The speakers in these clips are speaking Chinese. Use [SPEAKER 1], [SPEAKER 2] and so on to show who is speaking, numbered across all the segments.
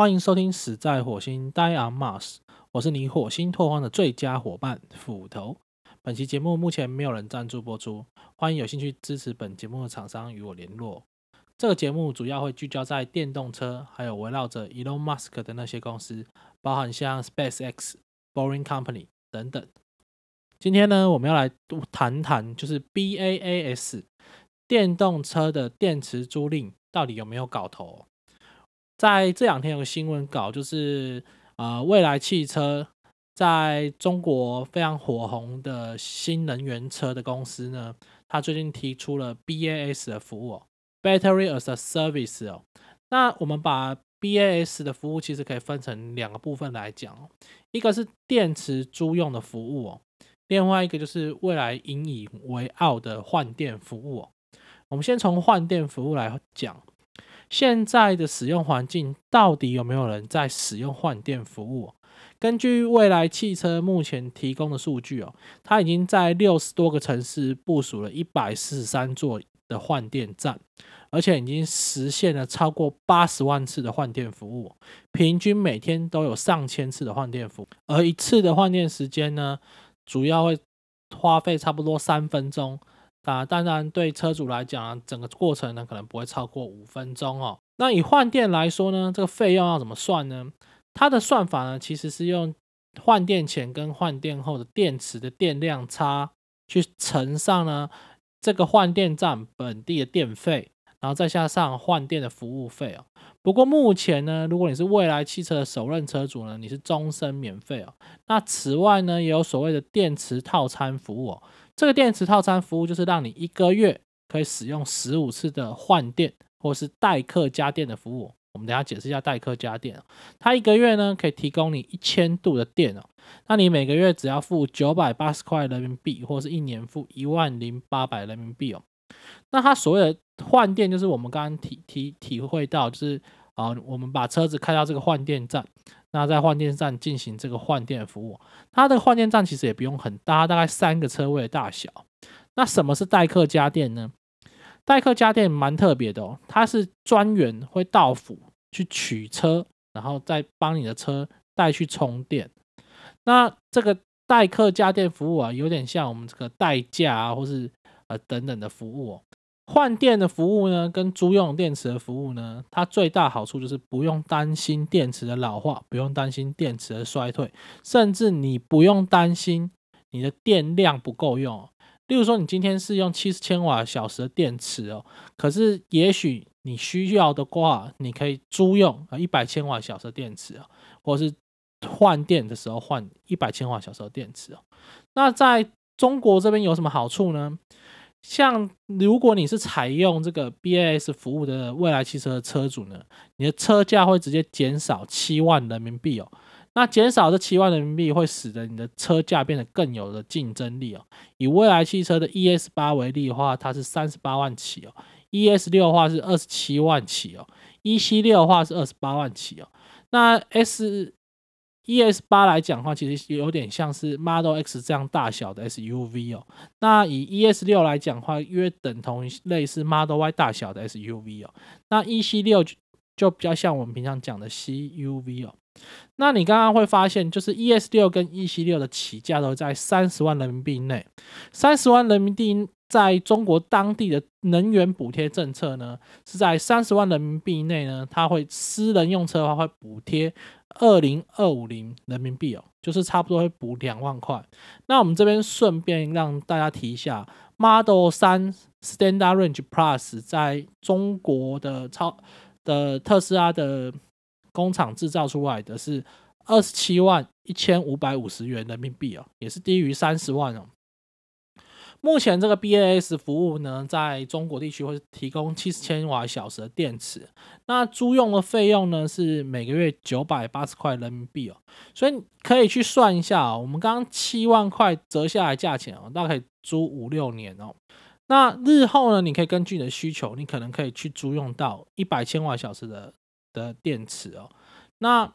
[SPEAKER 1] 欢迎收听《死在火星 Die on Mars》，我是你火星拓荒的最佳伙伴斧头。本期节目目前没有人赞助播出，欢迎有兴趣支持本节目的厂商与我联络。这个节目主要会聚焦在电动车，还有围绕着 Elon Musk 的那些公司，包含像 SpaceX、Boring Company 等等。今天呢，我们要来谈谈就是 BAAS 电动车的电池租赁到底有没有搞头？在这两天有个新闻稿，就是呃，未来汽车在中国非常火红的新能源车的公司呢，它最近提出了 BAS 的服务，Battery as a Service 哦。那我们把 BAS 的服务其实可以分成两个部分来讲，一个是电池租用的服务哦，另外一个就是未来引以为傲的换电服务。我们先从换电服务来讲。现在的使用环境到底有没有人在使用换电服务？根据未来汽车目前提供的数据哦，它已经在六十多个城市部署了一百四十三座的换电站，而且已经实现了超过八十万次的换电服务，平均每天都有上千次的换电服务，而一次的换电时间呢，主要会花费差不多三分钟。啊，当然对车主来讲，整个过程呢可能不会超过五分钟哦。那以换电来说呢，这个费用要怎么算呢？它的算法呢，其实是用换电前跟换电后的电池的电量差去乘上呢这个换电站本地的电费，然后再加上换电的服务费哦。不过目前呢，如果你是未来汽车的首任车主呢，你是终身免费哦。那此外呢，也有所谓的电池套餐服务哦。这个电池套餐服务就是让你一个月可以使用十五次的换电或是代客家电的服务。我们等下解释一下代客家电它一个月呢可以提供你一千度的电哦，那你每个月只要付九百八十块人民币，或是一年付一万零八百人民币哦。那它所谓的换电就是我们刚刚体体体会到，就是啊，我们把车子开到这个换电站。那在换电站进行这个换电服务，它的换电站其实也不用很大，大概三个车位的大小。那什么是代客家电呢？代客家电蛮特别的哦，它是专员会到府去取车，然后再帮你的车带去充电。那这个代客家电服务啊，有点像我们这个代驾啊，或是呃等等的服务哦。换电的服务呢，跟租用电池的服务呢，它最大好处就是不用担心电池的老化，不用担心电池的衰退，甚至你不用担心你的电量不够用。例如说，你今天是用七十千瓦小时的电池哦，可是也许你需要的话，你可以租用啊一百千瓦小时的电池啊，或是换电的时候换一百千瓦小时的电池哦。那在中国这边有什么好处呢？像如果你是采用这个 BAS 服务的未来汽车车主呢，你的车价会直接减少七万人民币哦。那减少这七万人民币会使得你的车价变得更有了竞争力哦。以未来汽车的 ES 八为例的话，它是三十八万起哦；ES 六的话是二十七万起哦；EC 六的话是二十八万起哦。那 S E S 八来讲的话，其实有点像是 Model X 这样大小的 S U V 哦。那以 E S 六来讲的话，约等同于类似 Model Y 大小的 S U V 哦。那 E C 六就比较像我们平常讲的 C U V 哦。那你刚刚会发现，就是 E S 六跟 E C 六的起价都在三十万人民币内。三十万人民币在中国当地的能源补贴政策呢，是在三十万人民币内呢，它会私人用车的话会补贴。二零二五零人民币哦，就是差不多会补两万块。那我们这边顺便让大家提一下，Model 三 Standard Range Plus 在中国的超的特斯拉的工厂制造出来的是二十七万一千五百五十元人民币哦，也是低于三十万哦。目前这个 BAS 服务呢，在中国地区会提供七十千瓦小时的电池，那租用的费用呢是每个月九百八十块人民币哦，所以可以去算一下哦，我们刚刚七万块折下来价钱哦，大概可以租五六年哦。那日后呢，你可以根据你的需求，你可能可以去租用到一百千瓦小时的的电池哦。那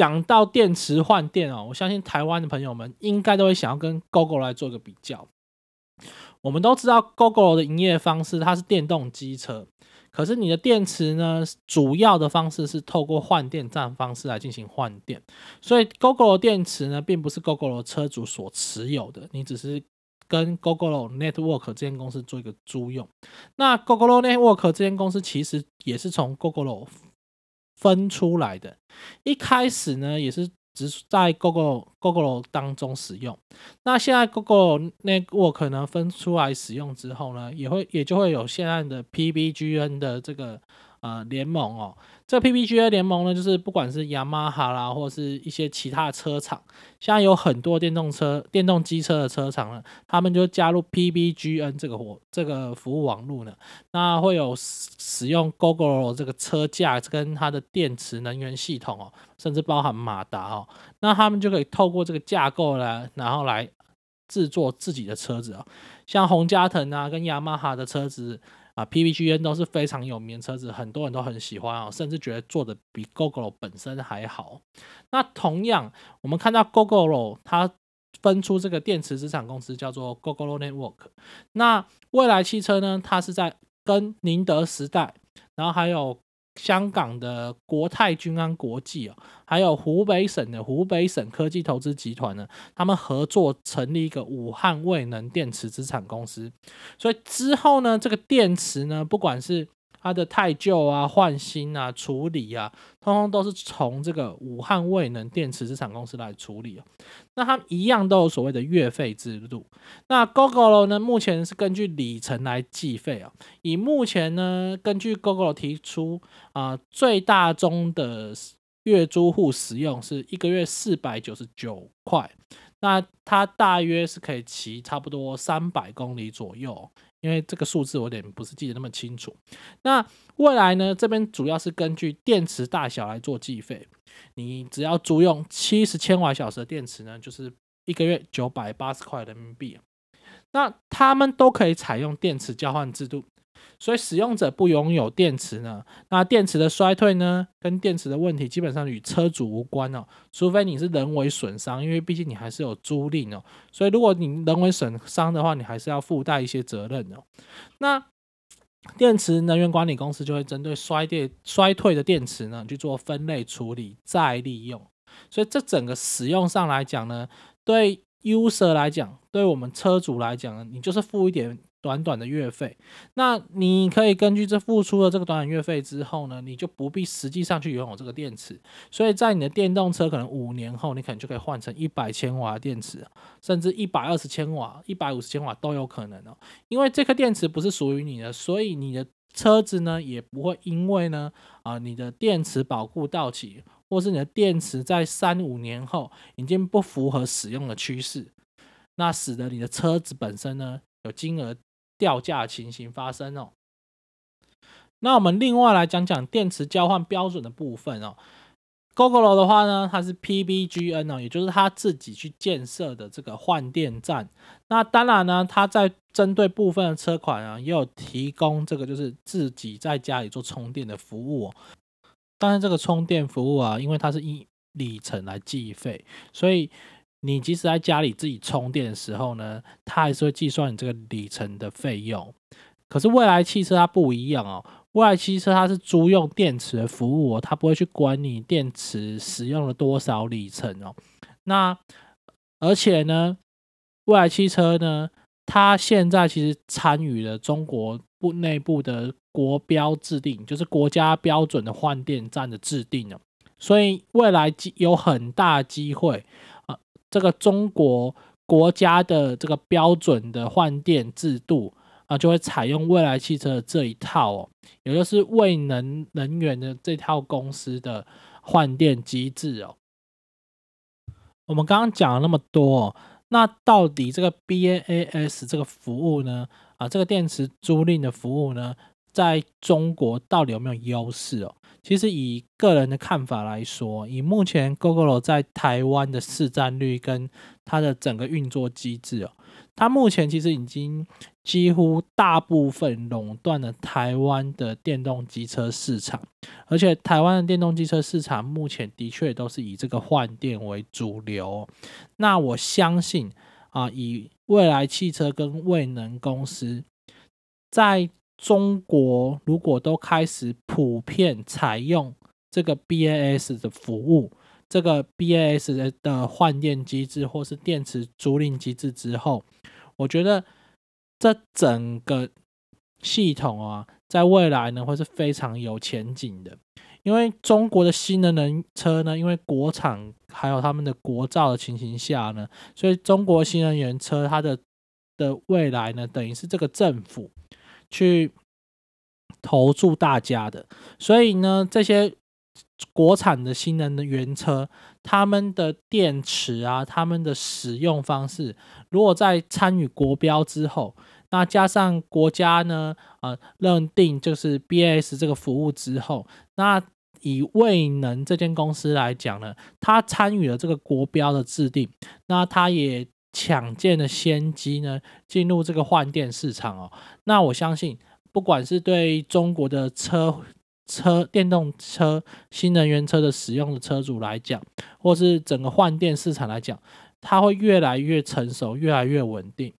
[SPEAKER 1] 讲到电池换电哦，我相信台湾的朋友们应该都会想要跟 GoGo 来做一个比较。我们都知道 GoGo 的营业方式，它是电动机车，可是你的电池呢，主要的方式是透过换电站方式来进行换电，所以 GoGo 的电池呢，并不是 GoGo 的车主所持有的，你只是跟 GoGo Network 这间公司做一个租用。那 GoGo Network 这间公司其实也是从 GoGo 分出来的，一开始呢也是。只在 Google Google 当中使用，那现在 Google Network 呢分出来使用之后呢，也会也就会有现在的 PBGN 的这个。呃，联盟哦，这 PPGA 联盟呢，就是不管是雅马哈啦，或者是一些其他的车厂，现在有很多电动车、电动机车的车厂呢，他们就加入 PBGN 这个活这个服务网络呢，那会有使用 Google 这个车架跟它的电池能源系统哦，甚至包含马达哦，那他们就可以透过这个架构来，然后来制作自己的车子啊，像红加藤啊跟雅马哈的车子。啊，PVGN 都是非常有名车子，很多人都很喜欢哦，甚至觉得做的比 GoGo 本身还好。那同样，我们看到 GoGo 它分出这个电池资产公司叫做 GoGo Network。那蔚来汽车呢，它是在跟宁德时代，然后还有。香港的国泰君安国际哦，还有湖北省的湖北省科技投资集团呢，他们合作成立一个武汉未能电池资产公司。所以之后呢，这个电池呢，不管是它的太旧啊、换新啊、处理啊，通通都是从这个武汉未能电池资产公司来处理哦。那它一样都有所谓的月费制度。那 GoGo 呢，目前是根据里程来计费啊。以目前呢，根据 GoGo 提出啊，最大宗的月租户使用是一个月四百九十九块。那它大约是可以骑差不多三百公里左右。因为这个数字我有点不是记得那么清楚。那未来呢？这边主要是根据电池大小来做计费。你只要租用七十千瓦小时的电池呢，就是一个月九百八十块人民币。那他们都可以采用电池交换制度。所以使用者不拥有电池呢，那电池的衰退呢，跟电池的问题基本上与车主无关哦，除非你是人为损伤，因为毕竟你还是有租赁哦，所以如果你人为损伤的话，你还是要附带一些责任哦。那电池能源管理公司就会针对衰电衰退的电池呢，去做分类处理再利用，所以这整个使用上来讲呢，对 user 来讲，对我们车主来讲呢，你就是付一点。短短的月费，那你可以根据这付出了这个短短月费之后呢，你就不必实际上去拥有这个电池，所以在你的电动车可能五年后，你可能就可以换成一百千瓦电池，甚至一百二十千瓦、一百五十千瓦都有可能哦。因为这颗电池不是属于你的，所以你的车子呢也不会因为呢啊你的电池保护到期，或是你的电池在三五年后已经不符合使用的趋势，那使得你的车子本身呢有金额。掉价情形发生哦。那我们另外来讲讲电池交换标准的部分哦。GoGo 的话呢，它是 PBGN 哦，也就是它自己去建设的这个换电站。那当然呢，它在针对部分的车款啊，也有提供这个就是自己在家里做充电的服务。哦。当然，这个充电服务啊，因为它是以里程来计费，所以。你即使在家里自己充电的时候呢，它还是会计算你这个里程的费用。可是未来汽车它不一样哦，未来汽车它是租用电池的服务哦，它不会去管你电池使用了多少里程哦。那而且呢，未来汽车呢，它现在其实参与了中国部内部的国标制定，就是国家标准的换电站的制定哦，所以未来有很大机会。这个中国国家的这个标准的换电制度啊，就会采用未来汽车的这一套哦，也就是未能能源的这套公司的换电机制哦。我们刚刚讲了那么多，哦那到底这个 BAAS 这个服务呢？啊，这个电池租赁的服务呢？在中国到底有没有优势哦？其实以个人的看法来说，以目前 GoGo 在台湾的市占率跟它的整个运作机制哦，它目前其实已经几乎大部分垄断了台湾的电动机车市场，而且台湾的电动机车市场目前的确都是以这个换电为主流。那我相信啊，以未来汽车跟未能公司在中国如果都开始普遍采用这个 BAS 的服务，这个 BAS 的换电机制或是电池租赁机制之后，我觉得这整个系统啊，在未来呢会是非常有前景的。因为中国的新能源车呢，因为国产还有他们的国造的情形下呢，所以中国新能源车它的的未来呢，等于是这个政府去投注大家的。所以呢，这些国产的新能源车，他们的电池啊，他们的使用方式，如果在参与国标之后，那加上国家呢，呃，认定就是 BAS 这个服务之后，那以未能这间公司来讲呢，它参与了这个国标的制定，那它也抢建的先机呢，进入这个换电市场哦。那我相信，不管是对中国的车车电动车、新能源车的使用的车主来讲，或是整个换电市场来讲，它会越来越成熟，越来越稳定。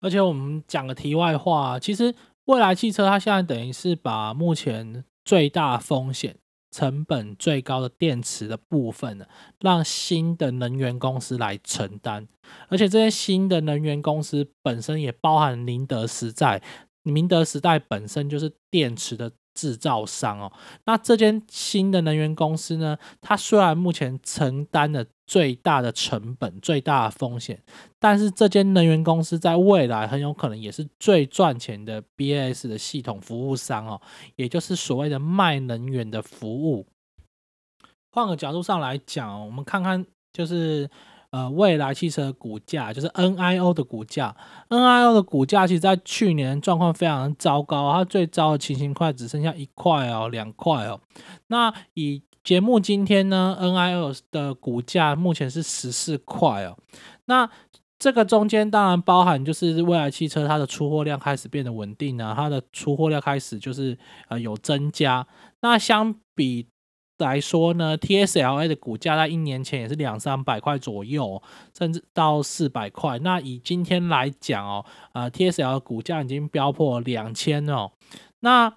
[SPEAKER 1] 而且我们讲个题外话，其实未来汽车它现在等于是把目前最大风险、成本最高的电池的部分呢，让新的能源公司来承担。而且这些新的能源公司本身也包含宁德时代，宁德时代本身就是电池的。制造商哦，那这间新的能源公司呢？它虽然目前承担了最大的成本、最大的风险，但是这间能源公司在未来很有可能也是最赚钱的 BAS 的系统服务商哦，也就是所谓的卖能源的服务。换个角度上来讲，我们看看就是。呃，未来汽车的股价就是 NIO 的股价，NIO 的股价其实在去年状况非常糟糕，它最糟的情形快只剩下一块哦，两块哦。那以节目今天呢，NIO 的股价目前是十四块哦。那这个中间当然包含就是未来汽车它的出货量开始变得稳定啊，它的出货量开始就是呃有增加。那相比。来说呢，TSLA 的股价在一年前也是两三百块左右，甚至到四百块。那以今天来讲哦，呃，TSL 的股价已经飙破两千哦。那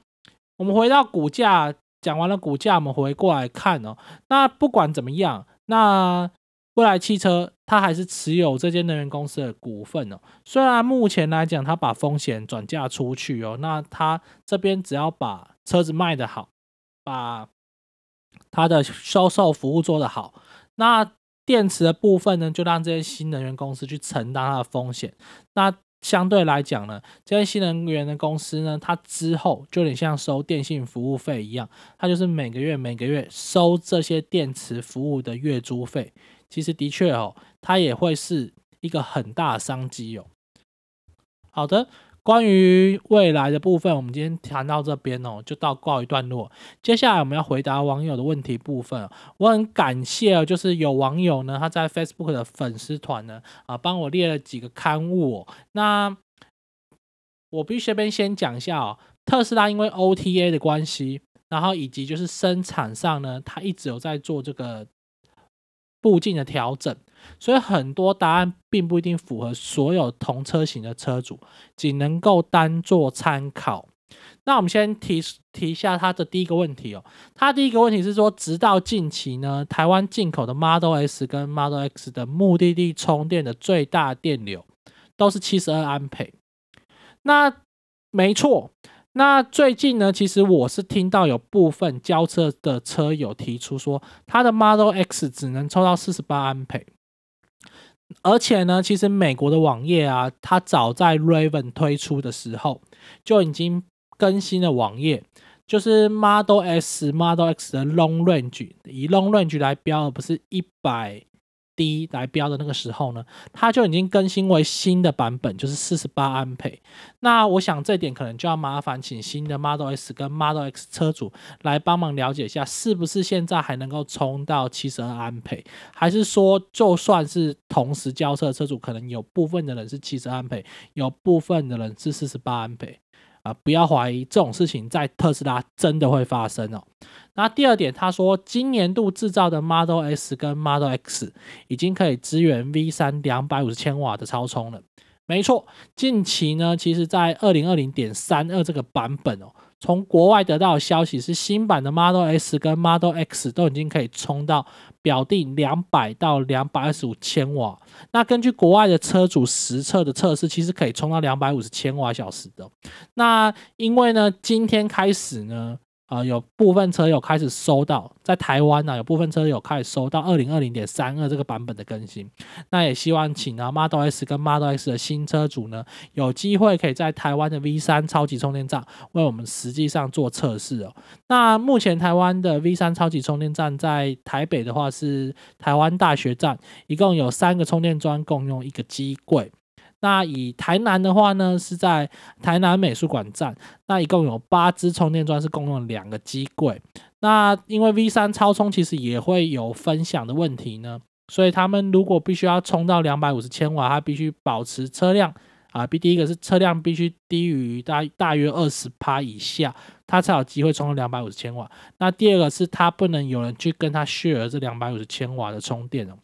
[SPEAKER 1] 我们回到股价，讲完了股价，我们回过来看哦。那不管怎么样，那未来汽车它还是持有这间能源公司的股份哦。虽然目前来讲，它把风险转嫁出去哦，那它这边只要把车子卖得好，把它的销售服务做得好，那电池的部分呢，就让这些新能源公司去承担它的风险。那相对来讲呢，这些新能源的公司呢，它之后就有点像收电信服务费一样，它就是每个月每个月收这些电池服务的月租费。其实的确哦，它也会是一个很大的商机哦。好的。关于未来的部分，我们今天谈到这边哦，就到告一段落。接下来我们要回答网友的问题部分。我很感谢，就是有网友呢，他在 Facebook 的粉丝团呢，啊，帮我列了几个刊物。那我必须这边先讲一下哦，特斯拉因为 OTA 的关系，然后以及就是生产上呢，它一直有在做这个步进的调整。所以很多答案并不一定符合所有同车型的车主，仅能够当做参考。那我们先提提一下他的第一个问题哦。他第一个问题是说，直到近期呢，台湾进口的 Model S 跟 Model X 的目的地充电的最大电流都是七十二安培。那没错。那最近呢，其实我是听到有部分交车的车友提出说，他的 Model X 只能抽到四十八安培。而且呢，其实美国的网页啊，它早在 Raven 推出的时候就已经更新了网页，就是 Model S、Model X 的 Long Range，以 Long Range 来标，而不是一百。低来标的那个时候呢，它就已经更新为新的版本，就是四十八安培。那我想这点可能就要麻烦请新的 Model S 跟 Model X 车主来帮忙了解一下，是不是现在还能够充到七十二安培，还是说就算是同时交车的车主，可能有部分的人是七十安培，有部分的人是四十八安培。啊，不要怀疑这种事情在特斯拉真的会发生哦。那第二点，他说今年度制造的 Model S 跟 Model X 已经可以支援 V 三两百五十千瓦的超充了。没错，近期呢，其实在二零二零点三二这个版本哦，从国外得到消息是，新版的 Model S 跟 Model X 都已经可以充到表定两百到两百二十五千瓦。那根据国外的车主实测的测试，其实可以充到两百五十千瓦小时的。那因为呢，今天开始呢。啊，有部分车友开始收到，在台湾呢，有部分车友开始收到二零二零点三二这个版本的更新。那也希望请啊 Model S 跟 Model X 的新车主呢，有机会可以在台湾的 V 三超级充电站为我们实际上做测试哦。那目前台湾的 V 三超级充电站在台北的话是台湾大学站，一共有三个充电桩共用一个机柜。那以台南的话呢，是在台南美术馆站，那一共有八支充电桩，是共用两个机柜。那因为 V 三超充其实也会有分享的问题呢，所以他们如果必须要充到两百五十千瓦，它必须保持车辆啊，第一个是车辆必须低于大大约二十趴以下，它才有机会充到两百五十千瓦。那第二个是它不能有人去跟它 share 这两百五十千瓦的充电哦。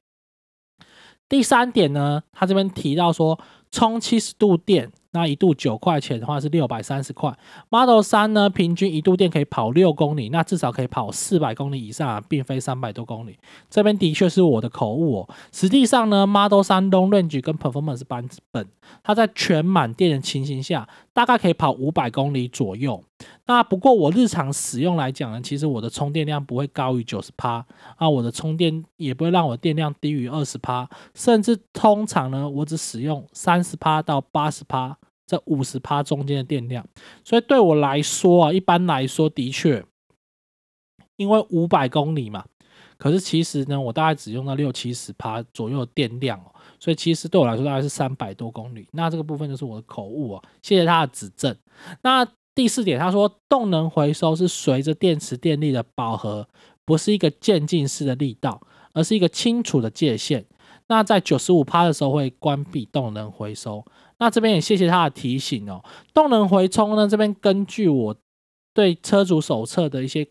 [SPEAKER 1] 第三点呢，他这边提到说。充七十度电，那一度九块钱的话是六百三十块。Model 三呢，平均一度电可以跑六公里，那至少可以跑四百公里以上啊，并非三百多公里。这边的确是我的口误哦。实际上呢，Model 三 Long Range 跟 Performance 版本，它在全满电的情形下，大概可以跑五百公里左右。那不过我日常使用来讲呢，其实我的充电量不会高于九十趴啊，我的充电也不会让我电量低于二十趴，甚至通常呢，我只使用三十趴到八十趴这五十趴中间的电量，所以对我来说啊，一般来说的确，因为五百公里嘛，可是其实呢，我大概只用到六七十趴左右的电量哦，所以其实对我来说大概是三百多公里，那这个部分就是我的口误啊，谢谢他的指正。那第四点，他说动能回收是随着电池电力的饱和，不是一个渐进式的力道，而是一个清楚的界限。那在九十五趴的时候会关闭动能回收。那这边也谢谢他的提醒哦。动能回充呢，这边根据我对车主手册的一些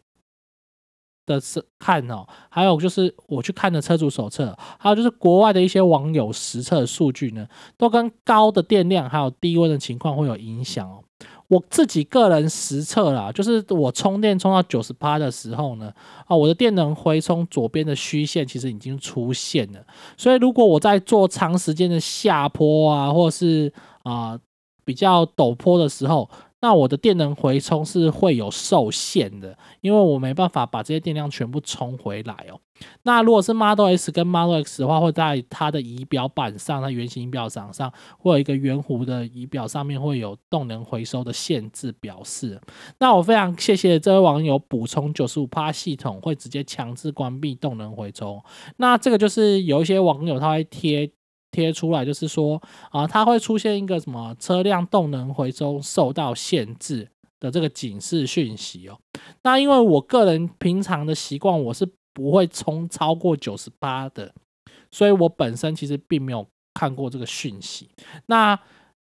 [SPEAKER 1] 的是看哦，还有就是我去看的车主手册，还有就是国外的一些网友实测数据呢，都跟高的电量还有低温的情况会有影响哦。我自己个人实测啦，就是我充电充到九十八的时候呢，啊，我的电能回充左边的虚线其实已经出现了。所以如果我在做长时间的下坡啊，或是啊比较陡坡的时候，那我的电能回充是会有受限的，因为我没办法把这些电量全部充回来哦。那如果是 Model S 跟 Model X 的话，会在它的仪表板上，它圆形仪表上上会有一个圆弧的仪表，上面会有动能回收的限制表示。那我非常谢谢这位网友补充，九十五帕系统会直接强制关闭动能回收。那这个就是有一些网友他会贴。贴出来就是说啊，它会出现一个什么车辆动能回收受到限制的这个警示讯息哦。那因为我个人平常的习惯，我是不会充超过九十八的，所以我本身其实并没有看过这个讯息。那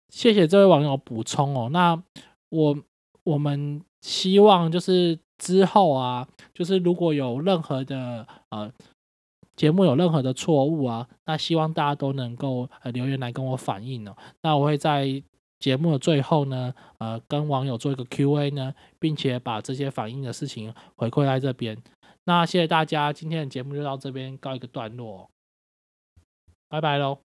[SPEAKER 1] 谢谢这位网友补充哦。那我我们希望就是之后啊，就是如果有任何的呃。节目有任何的错误啊，那希望大家都能够呃留言来跟我反映哦。那我会在节目的最后呢，呃，跟网友做一个 Q&A 呢，并且把这些反映的事情回馈在这边。那谢谢大家，今天的节目就到这边告一个段落，拜拜喽。